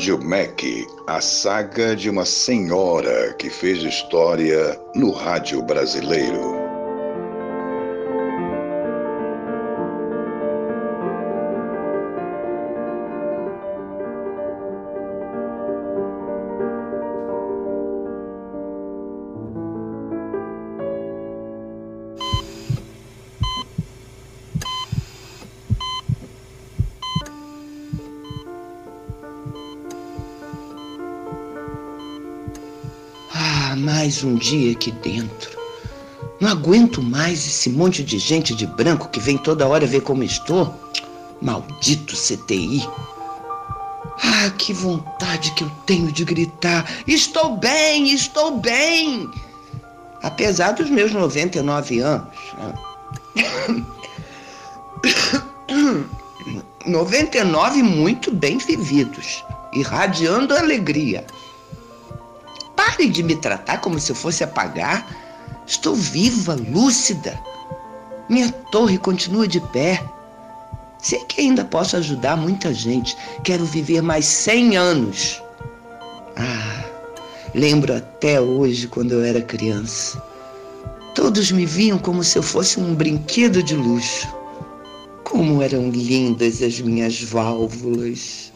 Rádio MEC, a saga de uma senhora que fez história no rádio brasileiro. Mais um dia aqui dentro. Não aguento mais esse monte de gente de branco que vem toda hora ver como estou. Maldito CTI. Ah, que vontade que eu tenho de gritar: Estou bem, estou bem! Apesar dos meus 99 anos. 99 muito bem vividos, irradiando alegria. De me tratar como se eu fosse apagar. Estou viva, lúcida. Minha torre continua de pé. Sei que ainda posso ajudar muita gente. Quero viver mais 100 anos. Ah, lembro até hoje quando eu era criança. Todos me viam como se eu fosse um brinquedo de luxo. Como eram lindas as minhas válvulas.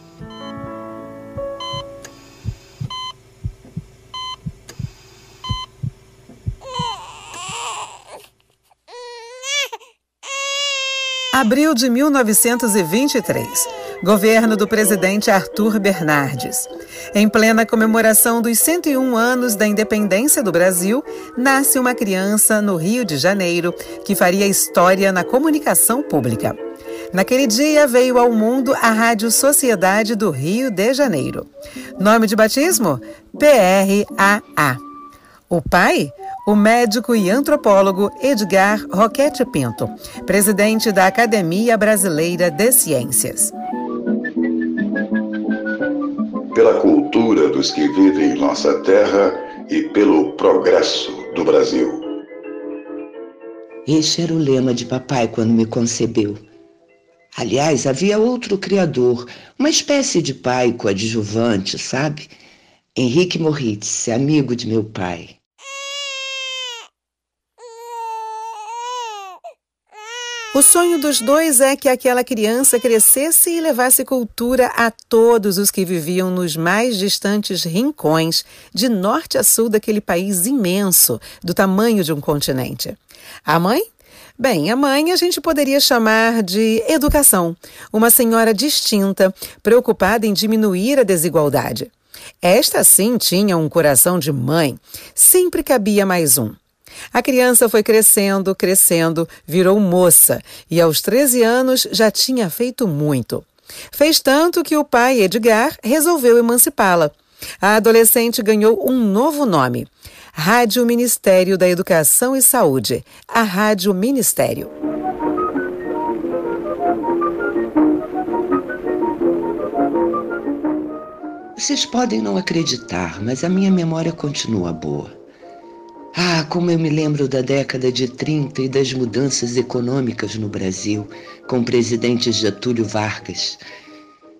Abril de 1923. Governo do presidente Arthur Bernardes. Em plena comemoração dos 101 anos da independência do Brasil, nasce uma criança no Rio de Janeiro que faria história na comunicação pública. Naquele dia veio ao mundo a Rádio Sociedade do Rio de Janeiro. Nome de batismo? PRAA. O pai? o médico e antropólogo Edgar Roquete Pinto, presidente da Academia Brasileira de Ciências. Pela cultura dos que vivem em nossa terra e pelo progresso do Brasil. Este era o lema de papai quando me concebeu. Aliás, havia outro criador, uma espécie de pai coadjuvante, sabe? Henrique Moritz, amigo de meu pai. O sonho dos dois é que aquela criança crescesse e levasse cultura a todos os que viviam nos mais distantes rincões, de norte a sul daquele país imenso, do tamanho de um continente. A mãe? Bem, a mãe a gente poderia chamar de educação, uma senhora distinta, preocupada em diminuir a desigualdade. Esta sim tinha um coração de mãe, sempre cabia mais um. A criança foi crescendo, crescendo, virou moça e aos 13 anos já tinha feito muito. Fez tanto que o pai, Edgar, resolveu emancipá-la. A adolescente ganhou um novo nome: Rádio Ministério da Educação e Saúde, a Rádio Ministério. Vocês podem não acreditar, mas a minha memória continua boa. Ah, como eu me lembro da década de 30 e das mudanças econômicas no Brasil, com o presidente Getúlio Vargas.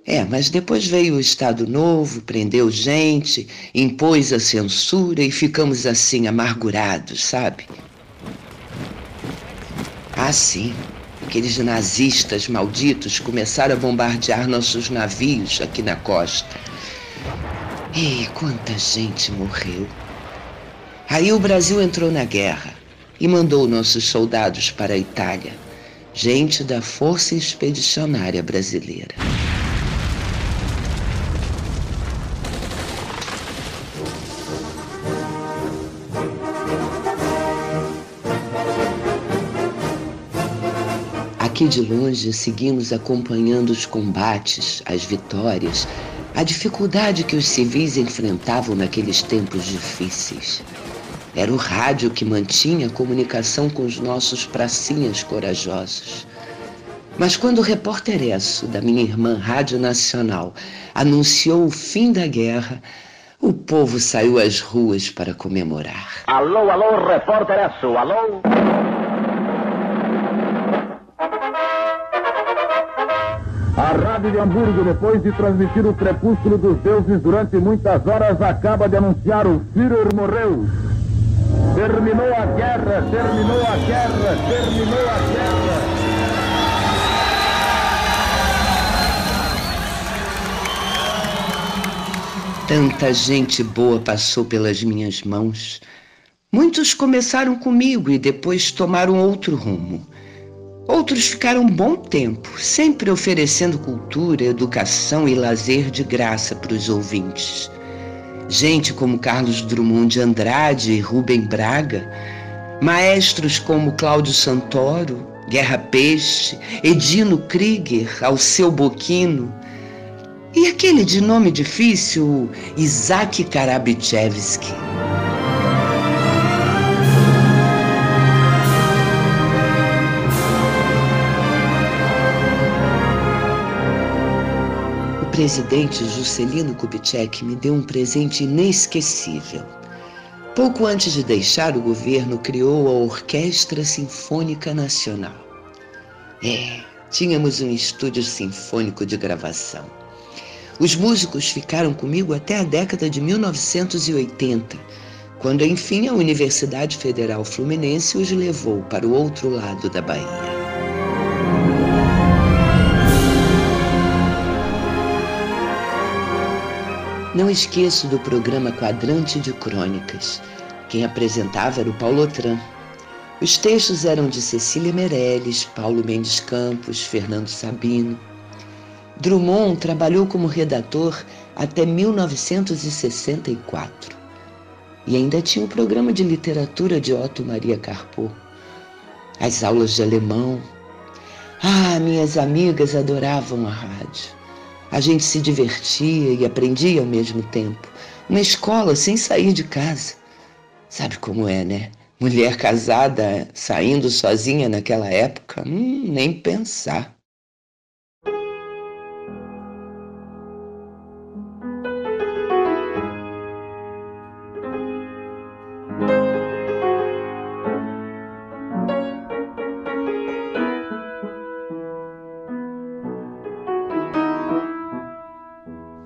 É, mas depois veio o Estado Novo, prendeu gente, impôs a censura e ficamos assim amargurados, sabe? Ah, sim. Aqueles nazistas malditos começaram a bombardear nossos navios aqui na costa. E quanta gente morreu. Aí o Brasil entrou na guerra e mandou nossos soldados para a Itália, gente da Força Expedicionária Brasileira. Aqui de longe seguimos acompanhando os combates, as vitórias, a dificuldade que os civis enfrentavam naqueles tempos difíceis. Era o rádio que mantinha a comunicação com os nossos pracinhas corajosos. Mas quando o repórter Esso, da minha irmã Rádio Nacional, anunciou o fim da guerra, o povo saiu às ruas para comemorar. Alô, alô, repórter Esso, alô? A Rádio de Hamburgo, depois de transmitir o crepúsculo dos deuses durante muitas horas, acaba de anunciar o Führer morreu. Terminou a guerra, terminou a guerra, terminou a guerra. Tanta gente boa passou pelas minhas mãos. Muitos começaram comigo e depois tomaram outro rumo. Outros ficaram um bom tempo, sempre oferecendo cultura, educação e lazer de graça para os ouvintes. Gente como Carlos Drummond de Andrade e Rubem Braga, maestros como Cláudio Santoro, Guerra Peixe, Edino Krieger, Alceu Boquino, e aquele de nome difícil, Isaac Karabichevsky. Presidente Juscelino Kubitschek me deu um presente inesquecível. Pouco antes de deixar o governo, criou a Orquestra Sinfônica Nacional. É, tínhamos um estúdio sinfônico de gravação. Os músicos ficaram comigo até a década de 1980, quando enfim a Universidade Federal Fluminense os levou para o outro lado da Bahia. Não esqueço do programa Quadrante de Crônicas. Quem apresentava era o Paulo Otran. Os textos eram de Cecília Meirelles, Paulo Mendes Campos, Fernando Sabino. Drummond trabalhou como redator até 1964 e ainda tinha o programa de literatura de Otto Maria Carpo, as aulas de alemão. Ah, minhas amigas adoravam a rádio. A gente se divertia e aprendia ao mesmo tempo. Uma escola sem sair de casa. Sabe como é, né? Mulher casada saindo sozinha naquela época? Hum, nem pensar.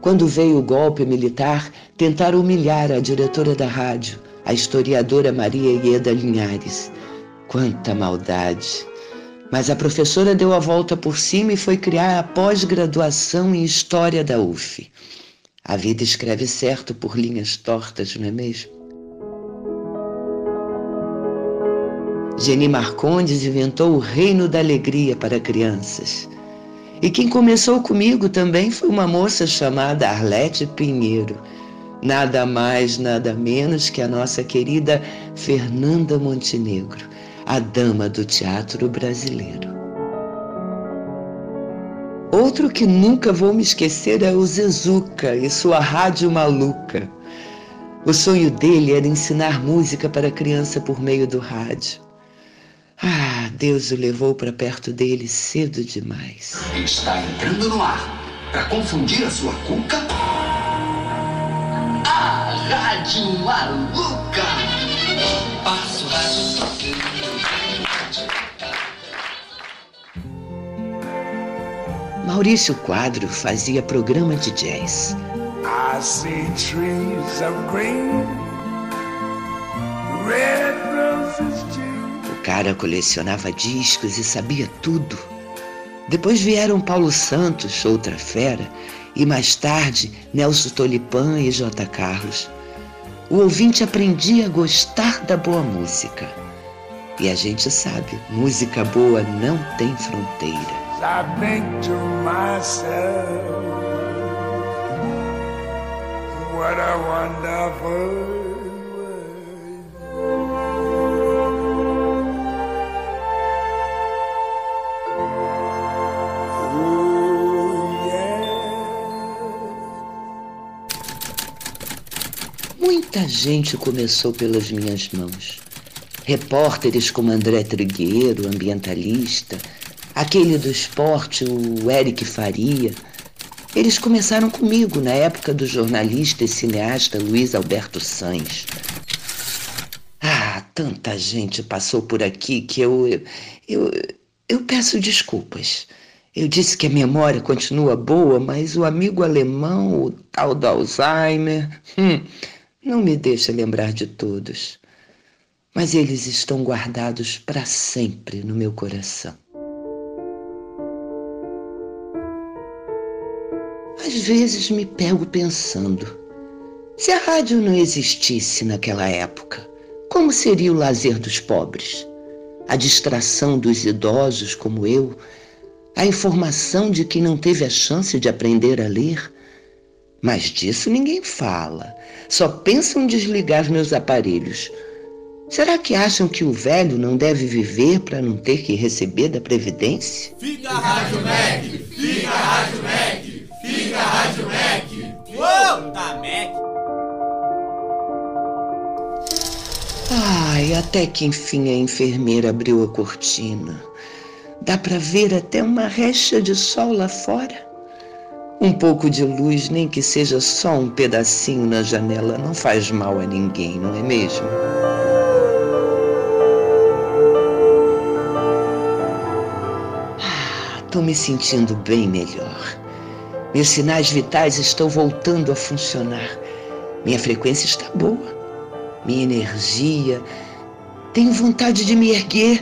Quando veio o golpe militar, tentaram humilhar a diretora da rádio, a historiadora Maria Ieda Linhares. Quanta maldade! Mas a professora deu a volta por cima e foi criar a pós-graduação em História da UF. A vida escreve certo por linhas tortas, não é mesmo? Geni Marcondes inventou o Reino da Alegria para crianças. E quem começou comigo também foi uma moça chamada Arlete Pinheiro. Nada mais, nada menos que a nossa querida Fernanda Montenegro, a dama do teatro brasileiro. Outro que nunca vou me esquecer é o Zezuca e sua rádio maluca. O sonho dele era ensinar música para criança por meio do rádio. Ah, Deus o levou para perto dele cedo demais. Está entrando no ar para confundir a sua cuca. A Rádio Maluca. Passo rádio Maurício Quadro fazia programa de jazz. I see trees of green, red roses too cara colecionava discos e sabia tudo. Depois vieram Paulo Santos, outra fera, e mais tarde Nelson Tolipan e J. Carlos. O ouvinte aprendia a gostar da boa música. E a gente sabe, música boa não tem fronteira. What a wonderful Muita gente começou pelas minhas mãos. Repórteres como André Trigueiro, ambientalista, aquele do esporte, o Eric Faria. Eles começaram comigo na época do jornalista e cineasta Luiz Alberto Sanz. Ah, tanta gente passou por aqui que eu, eu, eu peço desculpas. Eu disse que a memória continua boa, mas o amigo alemão, o tal do Alzheimer, hum, não me deixa lembrar de todos. Mas eles estão guardados para sempre no meu coração. Às vezes me pego pensando: se a rádio não existisse naquela época, como seria o lazer dos pobres? A distração dos idosos como eu? A informação de quem não teve a chance de aprender a ler? Mas disso ninguém fala. Só pensam em desligar meus aparelhos. Será que acham que o velho não deve viver para não ter que receber da Previdência? Fica a Rádio Mac! Fica a Rádio Mac! Fica a Rádio Mac! Uou! Da Mac! Ai, até que enfim a enfermeira abriu a cortina. Dá para ver até uma recha de sol lá fora. Um pouco de luz, nem que seja só um pedacinho na janela, não faz mal a ninguém, não é mesmo? Ah, tô me sentindo bem melhor. Meus sinais vitais estão voltando a funcionar. Minha frequência está boa. Minha energia. Tenho vontade de me erguer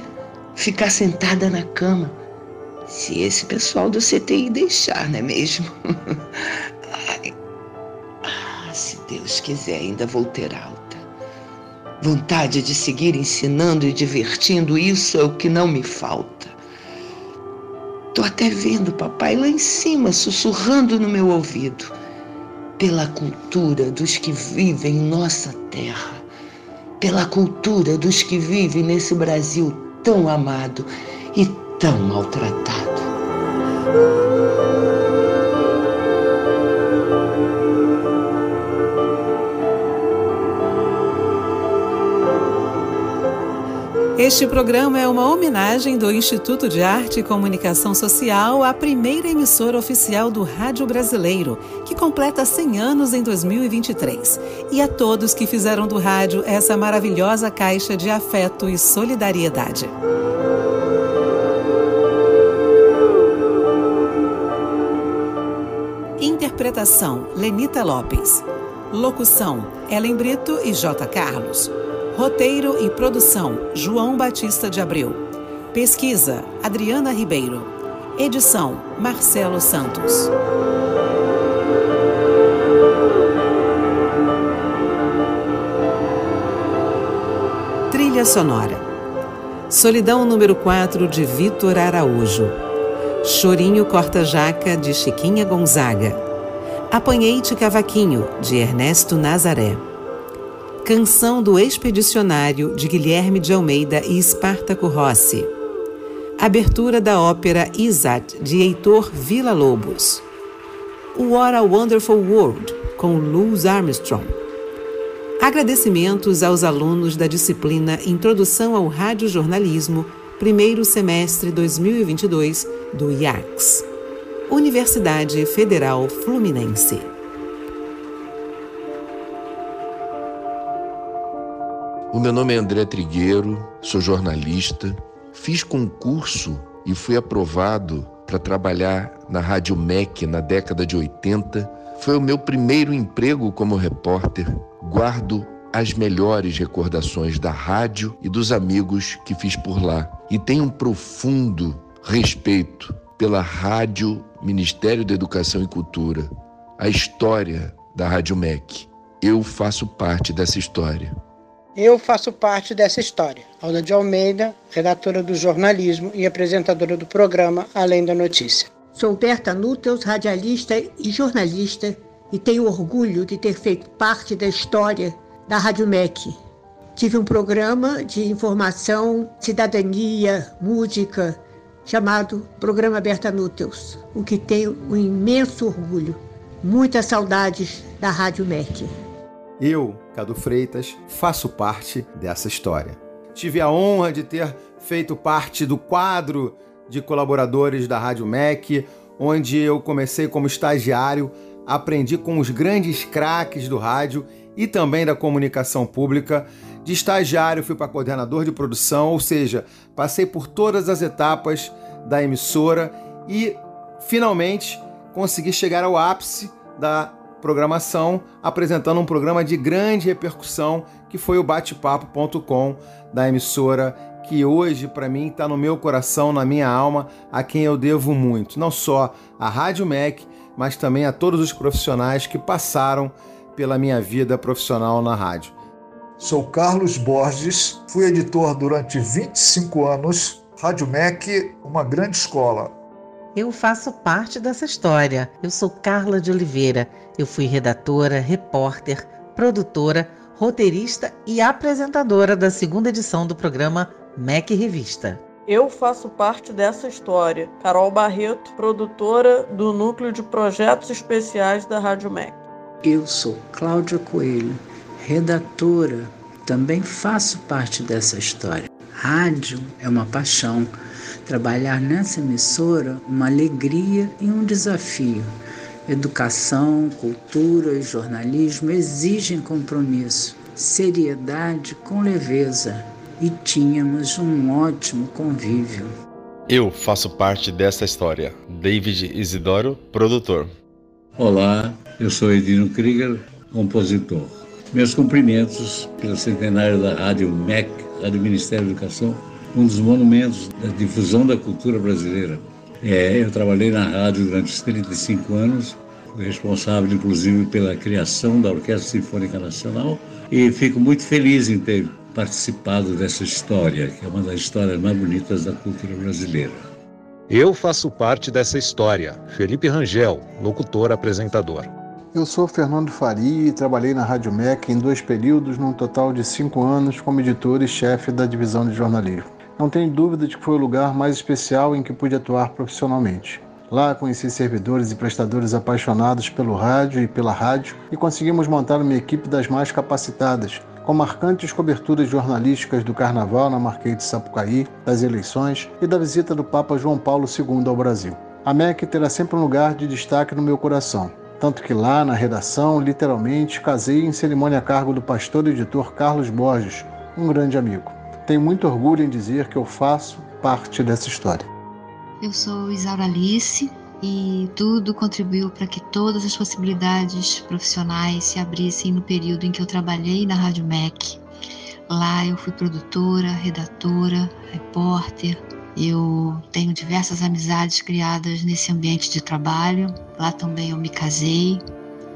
ficar sentada na cama. Se esse pessoal do CTI deixar, não é mesmo? Ai. Ah, se Deus quiser, ainda vou ter alta. Vontade de seguir ensinando e divertindo, isso é o que não me falta. Tô até vendo papai lá em cima sussurrando no meu ouvido. Pela cultura dos que vivem em nossa terra, pela cultura dos que vivem nesse Brasil tão amado e tão maltratado. Este programa é uma homenagem do Instituto de Arte e Comunicação Social à primeira emissora oficial do Rádio Brasileiro, que completa 100 anos em 2023, e a todos que fizeram do rádio essa maravilhosa caixa de afeto e solidariedade. Interpretação: Lenita Lopes. Locução: Ellen Brito e J. Carlos. Roteiro e produção: João Batista de Abreu. Pesquisa: Adriana Ribeiro. Edição: Marcelo Santos. Trilha sonora: Solidão número 4 de Vitor Araújo. Chorinho Corta-Jaca de Chiquinha Gonzaga. Apanhei-te Cavaquinho de Ernesto Nazaré. Canção do Expedicionário de Guilherme de Almeida e Espartaco Rossi. Abertura da ópera Isat de Heitor Villa-Lobos. What a Wonderful World com Louis Armstrong. Agradecimentos aos alunos da disciplina Introdução ao Radiojornalismo, primeiro semestre 2022 do IACS. Universidade Federal Fluminense. O meu nome é André Trigueiro, sou jornalista, fiz concurso e fui aprovado para trabalhar na Rádio MEC na década de 80. Foi o meu primeiro emprego como repórter. Guardo as melhores recordações da rádio e dos amigos que fiz por lá. E tenho um profundo respeito pela Rádio Ministério da Educação e Cultura, a história da Rádio MEC. Eu faço parte dessa história. Eu faço parte dessa história. Alda de Almeida, redatora do jornalismo e apresentadora do programa Além da Notícia. Sou Berta Núteus, radialista e jornalista, e tenho orgulho de ter feito parte da história da Rádio MEC. Tive um programa de informação, cidadania, música, chamado Programa Berta Núteus, o que tenho um imenso orgulho. Muitas saudades da Rádio MEC. Eu, Cadu Freitas, faço parte dessa história. Tive a honra de ter feito parte do quadro de colaboradores da Rádio MEC, onde eu comecei como estagiário, aprendi com os grandes craques do rádio e também da comunicação pública. De estagiário fui para coordenador de produção, ou seja, passei por todas as etapas da emissora e finalmente consegui chegar ao ápice da programação, apresentando um programa de grande repercussão que foi o batepapo.com da emissora que hoje para mim está no meu coração, na minha alma, a quem eu devo muito, não só a Rádio Mac, mas também a todos os profissionais que passaram pela minha vida profissional na rádio. Sou Carlos Borges, fui editor durante 25 anos. Rádio MEC, uma grande escola. Eu faço parte dessa história. Eu sou Carla de Oliveira. Eu fui redatora, repórter, produtora, roteirista e apresentadora da segunda edição do programa MEC Revista. Eu faço parte dessa história. Carol Barreto, produtora do Núcleo de Projetos Especiais da Rádio MEC. Eu sou Cláudia Coelho redatora, também faço parte dessa história. Rádio é uma paixão. Trabalhar nessa emissora, uma alegria e um desafio. Educação, cultura e jornalismo exigem compromisso, seriedade com leveza e tínhamos um ótimo convívio. Eu faço parte dessa história. David Isidoro, produtor. Olá, eu sou Edino Krieger, compositor. Meus cumprimentos pelo centenário da Rádio MEC, Rádio Ministério da Educação, um dos monumentos da difusão da cultura brasileira. É, eu trabalhei na rádio durante os 35 anos, fui responsável inclusive pela criação da Orquestra Sinfônica Nacional e fico muito feliz em ter participado dessa história, que é uma das histórias mais bonitas da cultura brasileira. Eu faço parte dessa história. Felipe Rangel, locutor apresentador. Eu sou Fernando Faria e trabalhei na Rádio MEC em dois períodos, num total de cinco anos, como editor e chefe da divisão de jornalismo. Não tenho dúvida de que foi o lugar mais especial em que pude atuar profissionalmente. Lá conheci servidores e prestadores apaixonados pelo rádio e pela rádio e conseguimos montar uma equipe das mais capacitadas, com marcantes coberturas jornalísticas do Carnaval na Marquês de Sapucaí, das eleições e da visita do Papa João Paulo II ao Brasil. A MEC terá sempre um lugar de destaque no meu coração tanto que lá na redação, literalmente, casei em cerimônia a cargo do pastor e editor Carlos Borges, um grande amigo. Tenho muito orgulho em dizer que eu faço parte dessa história. Eu sou Isaura Alice e tudo contribuiu para que todas as possibilidades profissionais se abrissem no período em que eu trabalhei na Rádio MEC. Lá eu fui produtora, redatora, repórter, eu tenho diversas amizades criadas nesse ambiente de trabalho. Lá também eu me casei.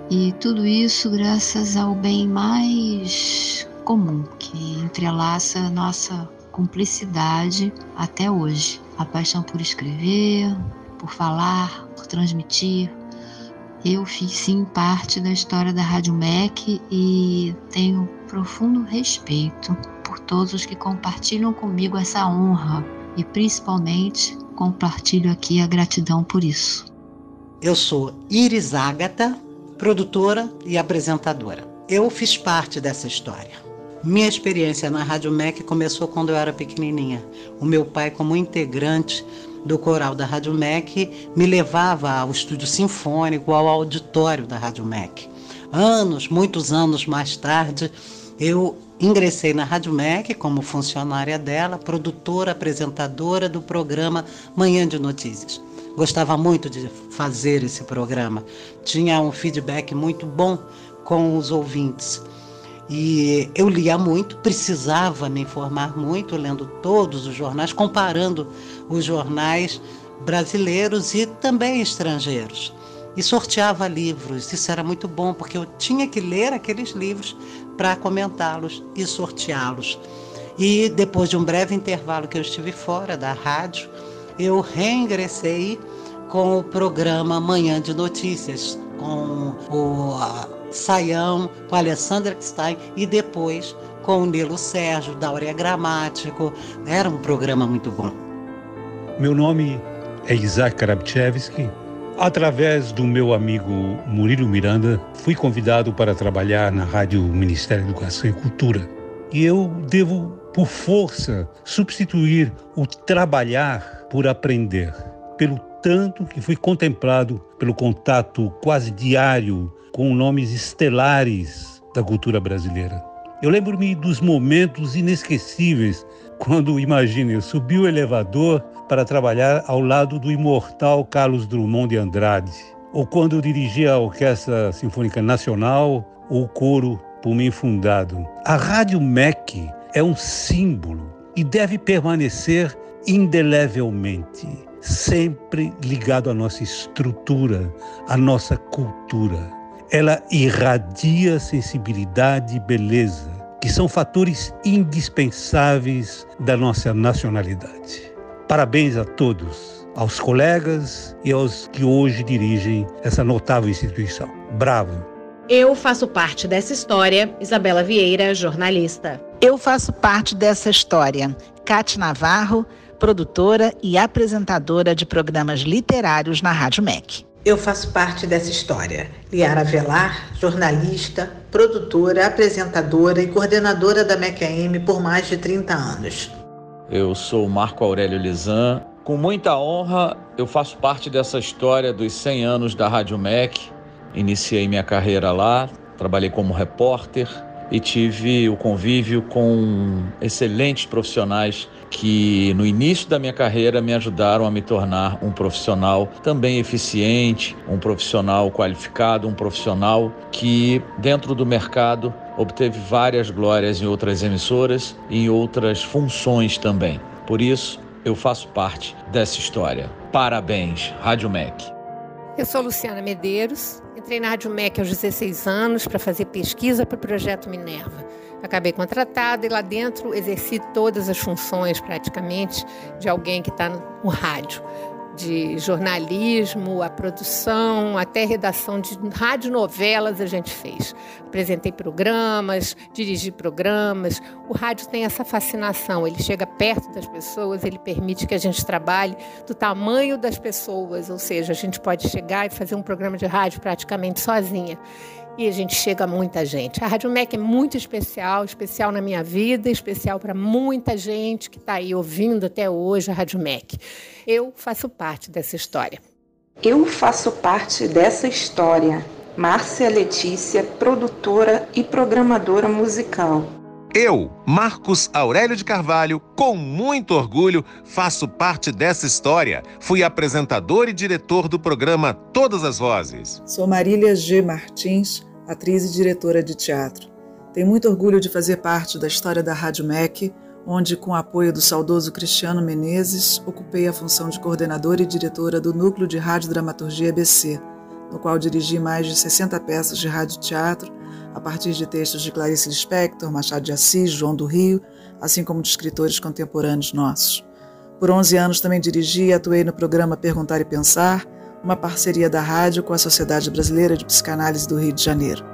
E tudo isso graças ao bem mais comum que entrelaça nossa cumplicidade até hoje. A paixão por escrever, por falar, por transmitir. Eu fiz sim parte da história da Rádio MEC e tenho profundo respeito por todos os que compartilham comigo essa honra e principalmente compartilho aqui a gratidão por isso. Eu sou Iris Ágata, produtora e apresentadora. Eu fiz parte dessa história. Minha experiência na Rádio MEC começou quando eu era pequenininha. O meu pai, como integrante do coral da Rádio MEC, me levava ao estúdio sinfônico, ao auditório da Rádio MEC. Anos, muitos anos mais tarde, eu Ingressei na Rádio MEC como funcionária dela, produtora, apresentadora do programa Manhã de Notícias. Gostava muito de fazer esse programa. Tinha um feedback muito bom com os ouvintes. E eu lia muito, precisava me informar muito, lendo todos os jornais, comparando os jornais brasileiros e também estrangeiros e sorteava livros. Isso era muito bom, porque eu tinha que ler aqueles livros para comentá-los e sorteá-los. E depois de um breve intervalo que eu estive fora da rádio, eu reingressei com o programa Manhã de Notícias, com o Saião, com a Alessandra Stein e depois com o Nilo Sérgio, da Aurea Gramático. Era um programa muito bom. Meu nome é Isaac Karabchevski, Através do meu amigo Murilo Miranda, fui convidado para trabalhar na Rádio Ministério da Educação e Cultura. E eu devo, por força, substituir o trabalhar por aprender, pelo tanto que fui contemplado pelo contato quase diário com nomes estelares da cultura brasileira. Eu lembro-me dos momentos inesquecíveis quando, imagine, eu subi o elevador para trabalhar ao lado do imortal Carlos Drummond de Andrade, ou quando dirigia a Orquestra Sinfônica Nacional ou o coro por mim fundado. A Rádio MEC é um símbolo e deve permanecer indelevelmente, sempre ligado à nossa estrutura, à nossa cultura. Ela irradia sensibilidade e beleza, que são fatores indispensáveis da nossa nacionalidade. Parabéns a todos, aos colegas e aos que hoje dirigem essa notável instituição. Bravo! Eu faço parte dessa história, Isabela Vieira, jornalista. Eu faço parte dessa história, Cate Navarro, produtora e apresentadora de programas literários na Rádio MEC. Eu faço parte dessa história. Liara Velar, jornalista, produtora, apresentadora e coordenadora da MEC-AM por mais de 30 anos. Eu sou Marco Aurélio Lisan. Com muita honra, eu faço parte dessa história dos 100 anos da Rádio MEC. Iniciei minha carreira lá, trabalhei como repórter e tive o convívio com excelentes profissionais que no início da minha carreira me ajudaram a me tornar um profissional também eficiente, um profissional qualificado, um profissional que dentro do mercado obteve várias glórias em outras emissoras e em outras funções também. Por isso, eu faço parte dessa história. Parabéns, Rádio MEC. Eu sou Luciana Medeiros, entrei na Rádio MEC aos 16 anos para fazer pesquisa para o projeto Minerva. Acabei contratada e lá dentro exerci todas as funções praticamente de alguém que está no rádio de jornalismo, a produção, até redação de radionovelas a gente fez. Apresentei programas, dirigi programas. O rádio tem essa fascinação, ele chega perto das pessoas, ele permite que a gente trabalhe do tamanho das pessoas, ou seja, a gente pode chegar e fazer um programa de rádio praticamente sozinha e a gente chega a muita gente. A Rádio MEC é muito especial, especial na minha vida, especial para muita gente que está aí ouvindo até hoje a Rádio MEC. Eu faço parte dessa história. Eu faço parte dessa história. Márcia Letícia, produtora e programadora musical. Eu, Marcos Aurélio de Carvalho, com muito orgulho, faço parte dessa história. Fui apresentador e diretor do programa Todas as Vozes. Sou Marília G. Martins, atriz e diretora de teatro. Tenho muito orgulho de fazer parte da história da Rádio MEC, onde, com o apoio do saudoso Cristiano Menezes, ocupei a função de coordenadora e diretora do Núcleo de Rádio Dramaturgia ABC, no qual dirigi mais de 60 peças de rádio-teatro a partir de textos de Clarice Lispector, Machado de Assis, João do Rio, assim como de escritores contemporâneos nossos. Por 11 anos também dirigi e atuei no programa Perguntar e Pensar, uma parceria da rádio com a Sociedade Brasileira de Psicanálise do Rio de Janeiro.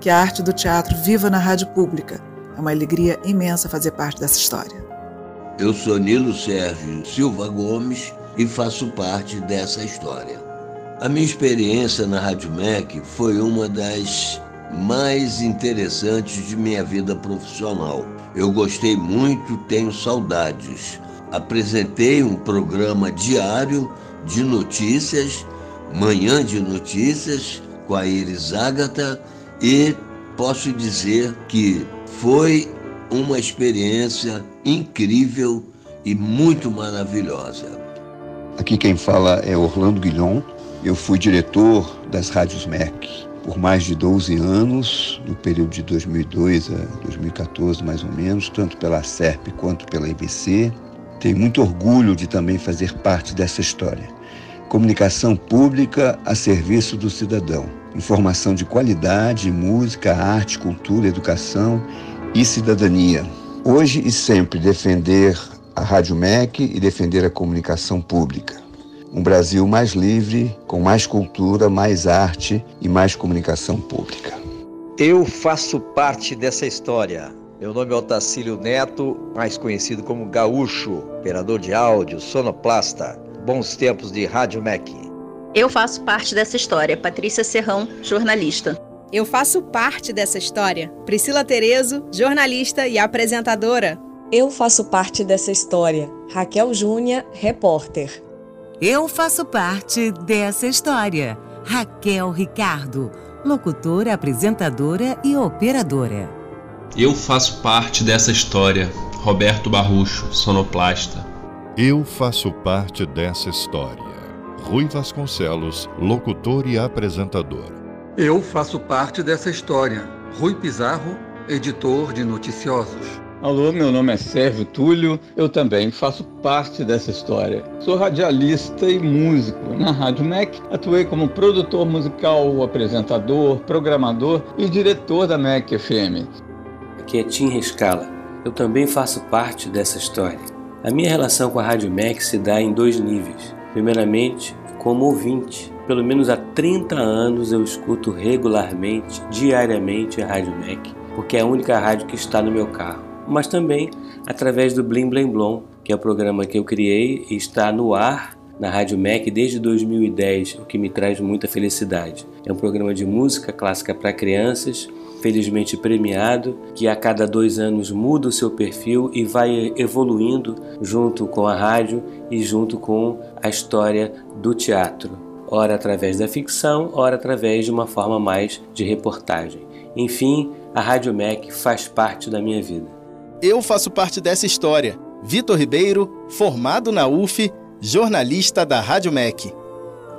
Que a arte do teatro viva na rádio pública. É uma alegria imensa fazer parte dessa história. Eu sou Nilo Sérgio Silva Gomes e faço parte dessa história. A minha experiência na Rádio MEC foi uma das mais interessantes de minha vida profissional. Eu gostei muito, tenho saudades. Apresentei um programa diário de notícias, Manhã de Notícias, com a Iris Ágata, e posso dizer que foi uma experiência incrível e muito maravilhosa. Aqui quem fala é Orlando Guilhom. Eu fui diretor das rádios MEC por mais de 12 anos, no período de 2002 a 2014, mais ou menos, tanto pela SERP quanto pela IBC. Tenho muito orgulho de também fazer parte dessa história. Comunicação pública a serviço do cidadão. Informação de qualidade, música, arte, cultura, educação e cidadania. Hoje e sempre defender a Rádio MEC e defender a comunicação pública um Brasil mais livre, com mais cultura, mais arte e mais comunicação pública. Eu faço parte dessa história. Meu nome é Otacílio Neto, mais conhecido como Gaúcho, operador de áudio, sonoplasta. Bons tempos de Rádio MEC. Eu faço parte dessa história. Patrícia Serrão, jornalista. Eu faço parte dessa história. Priscila Terezo, jornalista e apresentadora. Eu faço parte dessa história. Raquel Júnia, repórter. Eu faço parte dessa história. Raquel Ricardo, locutora, apresentadora e operadora. Eu faço parte dessa história. Roberto Barrucho, sonoplasta. Eu faço parte dessa história. Rui Vasconcelos, locutor e apresentador. Eu faço parte dessa história. Rui Pizarro, editor de noticiosos. Alô, meu nome é Sérgio Túlio, eu também faço parte dessa história. Sou radialista e músico. Na Rádio MEC, atuei como produtor musical, apresentador, programador e diretor da MEC FM. Aqui é Tim Rescala. Eu também faço parte dessa história. A minha relação com a Rádio MEC se dá em dois níveis. Primeiramente, como ouvinte. Pelo menos há 30 anos eu escuto regularmente, diariamente, a Rádio MEC, porque é a única rádio que está no meu carro mas também através do Blim Blim Blom, que é o programa que eu criei e está no ar na Rádio MEC desde 2010, o que me traz muita felicidade. É um programa de música clássica para crianças, felizmente premiado, que a cada dois anos muda o seu perfil e vai evoluindo junto com a rádio e junto com a história do teatro. Ora através da ficção, ora através de uma forma mais de reportagem. Enfim, a Rádio MEC faz parte da minha vida. Eu faço parte dessa história. Vitor Ribeiro, formado na UF, jornalista da Rádio MEC.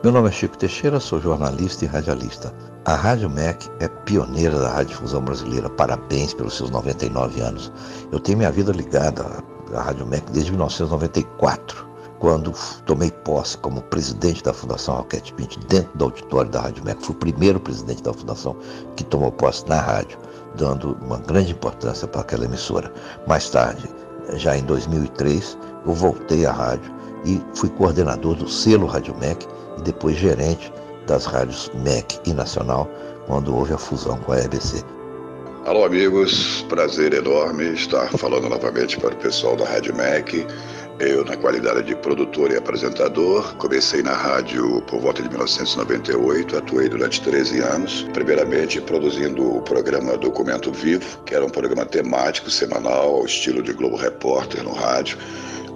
Meu nome é Chico Teixeira, sou jornalista e radialista. A Rádio MEC é pioneira da radiodifusão brasileira. Parabéns pelos seus 99 anos. Eu tenho minha vida ligada à Rádio MEC desde 1994, quando tomei posse como presidente da Fundação Roquete Pinto dentro do auditório da Rádio MEC. Fui o primeiro presidente da fundação que tomou posse na rádio dando uma grande importância para aquela emissora. Mais tarde, já em 2003, eu voltei à rádio e fui coordenador do selo Rádio MEC e depois gerente das rádios MEC e Nacional, quando houve a fusão com a EBC. Alô, amigos, prazer enorme estar falando novamente para o pessoal da Rádio MEC eu, na qualidade de produtor e apresentador, comecei na rádio por volta de 1998, atuei durante 13 anos, primeiramente produzindo o programa Documento Vivo, que era um programa temático semanal ao estilo de Globo Repórter no rádio.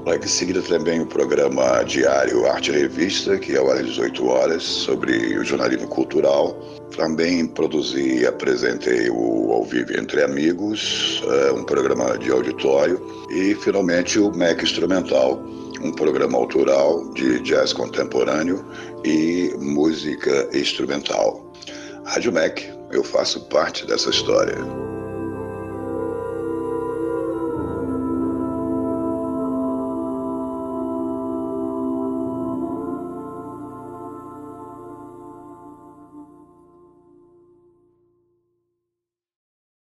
Logo em seguida também o programa diário Arte Revista, que é às 18 horas, sobre o jornalismo cultural. Também produzi e apresentei o Ao Vivo Entre Amigos, eh, um programa de auditório. E finalmente o MEC Instrumental, um programa autoral de jazz contemporâneo e música instrumental. Rádio MEC, eu faço parte dessa história.